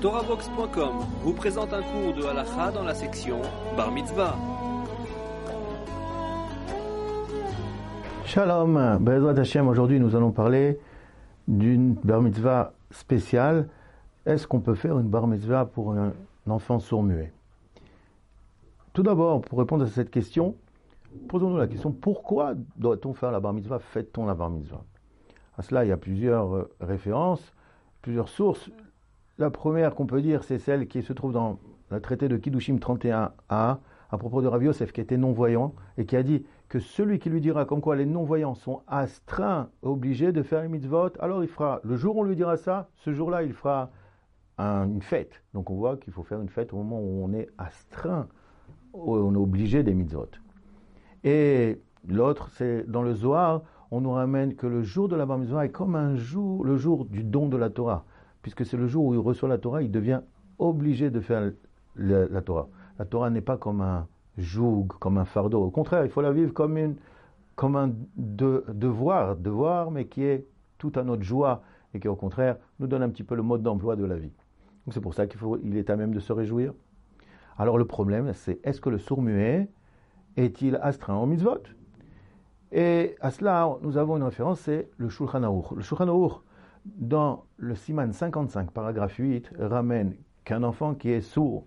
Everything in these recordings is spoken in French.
TorahBox.com vous présente un cours de halakha dans la section Bar Mitzvah. Shalom, Bezrat Hashem, aujourd'hui nous allons parler d'une bar mitzvah spéciale. Est-ce qu'on peut faire une bar mitzvah pour un enfant sourd-muet? Tout d'abord, pour répondre à cette question, posons-nous la question, pourquoi doit-on faire la bar mitzvah? Fait-on la bar mitzvah? À cela, il y a plusieurs euh, références, plusieurs sources. La première qu'on peut dire, c'est celle qui se trouve dans le traité de Kiddushim 31a, à propos de Rav Yosef, qui était non-voyant, et qui a dit que celui qui lui dira comme quoi les non-voyants sont astreints, obligés de faire une mitzvot, alors il fera, le jour où on lui dira ça, ce jour-là, il fera une fête. Donc on voit qu'il faut faire une fête au moment où on est astreint, où on est obligé des mitzvot. Et l'autre, c'est dans le Zohar, on nous ramène que le jour de la bar mitzvah est comme un jour, le jour du don de la Torah, puisque c'est le jour où il reçoit la Torah, il devient obligé de faire la Torah. La Torah n'est pas comme un joug, comme un fardeau. Au contraire, il faut la vivre comme, une, comme un devoir, devoir, mais qui est tout à notre joie et qui, au contraire, nous donne un petit peu le mode d'emploi de la vie. Donc c'est pour ça qu'il faut, il est à même de se réjouir. Alors le problème, c'est est-ce que le sourd-muet est-il astreint au mitzvot? Et à cela, nous avons une référence, c'est le Shulchan Aruch. Le Shulchan Aruch, dans le Siman 55, paragraphe 8, ramène qu'un enfant qui est sourd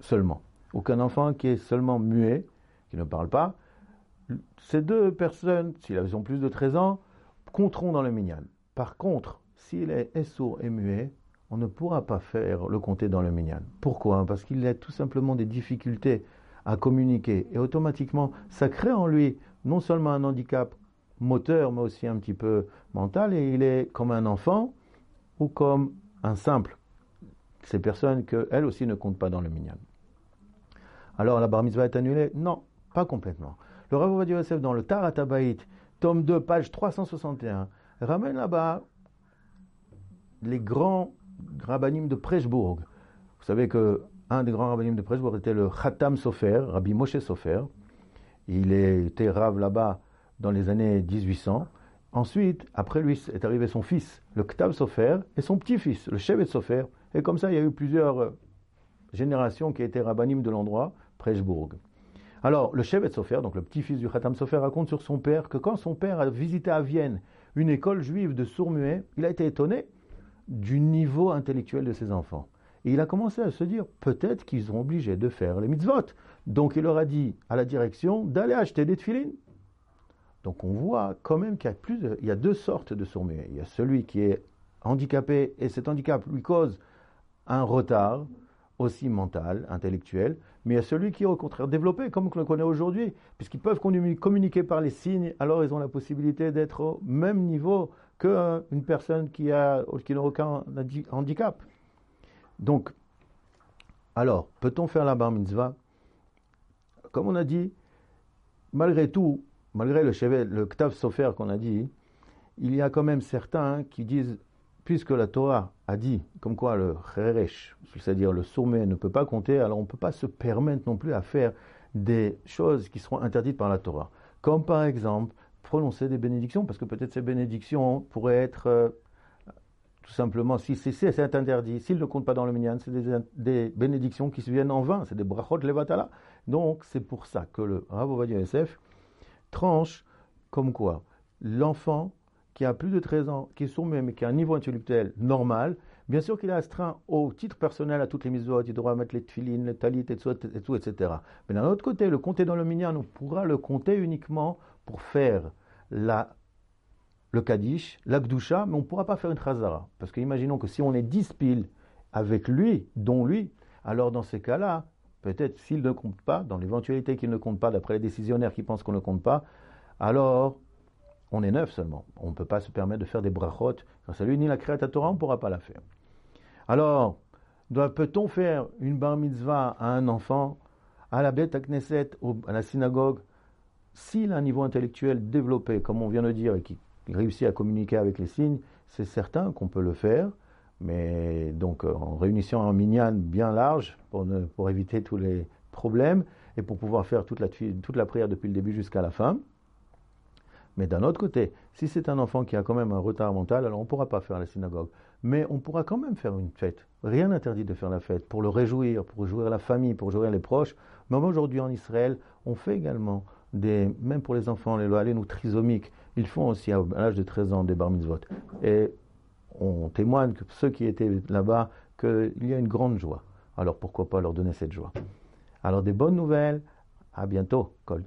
seulement, ou qu'un enfant qui est seulement muet, qui ne parle pas, ces deux personnes, s'ils ont plus de 13 ans, compteront dans le minyan. Par contre, s'il est sourd et muet, on ne pourra pas faire le compter dans le minyan. Pourquoi? Parce qu'il a tout simplement des difficultés à communiquer. Et automatiquement, ça crée en lui non seulement un handicap moteur, mais aussi un petit peu mental, et il est comme un enfant ou comme un simple. Ces personnes qu'elles aussi ne comptent pas dans le minyan. Alors la bar mitzvah est annulée? Non, pas complètement. Le Rav Ovadia Yosef dans le Tarat tome 2, page 361, ramène là-bas les grands rabbinim de Preshbourg. Vous savez que un des grands rabbinim de Preshbourg était le Khatam Sofer, Rabbi Moshe Sofer. Il était rave là-bas dans les années 1800. Ensuite, après lui, est arrivé son fils, le Ktav Sofer, et son petit-fils, le Shevet Sofer. Et comme ça, il y a eu plusieurs euh, génération qui était rabbinim de l'endroit, Preshbourg. Alors, le Shevet Sofer, donc le petit-fils du Khatam Sofer, raconte sur son père que quand son père a visité à Vienne une école juive de sourds-muets, il a été étonné du niveau intellectuel de ses enfants. Et il a commencé à se dire, peut-être qu'ils sont obligés de faire les mitzvot. Donc il leur a dit à la direction d'aller acheter des tefilines. Donc on voit quand même qu'il y a, plus il y a deux sortes de sourds-muets. Il y a celui qui est handicapé et cet handicap lui cause un retard aussi mental, intellectuel, mais il y a celui qui est au contraire développé, comme on le connaît aujourd'hui, puisqu'ils peuvent communiquer par les signes, alors ils ont la possibilité d'être au même niveau qu'une personne qui, a, qui n'a aucun handicap. Donc, alors, peut-on faire la bar mitzvah? Comme on a dit, malgré tout, malgré le chevet, le ktav sofer qu'on a dit, il y a quand même certains qui disent puisque la Torah a dit, comme quoi le cheresh, c'est-à-dire le sommet, ne peut pas compter, alors on ne peut pas se permettre non plus à faire des choses qui seront interdites par la Torah. Comme par exemple, prononcer des bénédictions, parce que peut-être ces bénédictions pourraient être euh, tout simplement, si c'est interdit, s'ils ne comptent pas dans le minyan, c'est des, bénédictions qui se viennent en vain, c'est des brachot levatala. Donc c'est pour ça que le Rav Ovadia Yosef tranche comme quoi l'enfant qui a plus de 13 ans, qui est sourd mais qui a un niveau intellectuel normal, bien sûr qu'il est astreint au titre personnel à toutes les mises il doit mettre les tfilines, les talit, et tout, etc. Mais d'un autre côté, le compter dans le minyan, on pourra le compter uniquement pour faire la, le kaddish, l'akdusha, mais on ne pourra pas faire une chazara. Parce que imaginons que si on est 10 piles avec lui, dont lui, alors dans ces cas-là, peut-être s'il ne compte pas, dans l'éventualité qu'il ne compte pas, d'après les décisionnaires qui pensent qu'on ne compte pas, alors on est neuf seulement. On ne peut pas se permettre de faire des brachot. Grâce à lui, ni la créature on ne pourra pas la faire. Alors, peut-on faire une bar mitzvah à un enfant, à la bête à Knesset, à la synagogue, s'il a un niveau intellectuel développé, comme on vient de dire, et qui réussit à communiquer avec les signes, c'est certain qu'on peut le faire, mais donc euh, en réunissant un minyan bien large pour, pour éviter tous les problèmes et pour pouvoir faire toute la, toute la prière depuis le début jusqu'à la fin. Mais d'un autre côté, si c'est un enfant qui a quand même un retard mental, alors on ne pourra pas faire la synagogue. Mais on pourra quand même faire une fête. Rien n'interdit de faire la fête pour le réjouir, pour jouir la famille, pour jouir les proches. Mais aujourd'hui en Israël, on fait également des, même pour les enfants, les lois ou trisomiques, ils font aussi à l'âge de 13 ans des bar mitzvot. Et on témoigne que ceux qui étaient là-bas qu'il y a une grande joie. Alors pourquoi pas leur donner cette joie? Alors des bonnes nouvelles. À bientôt. Kol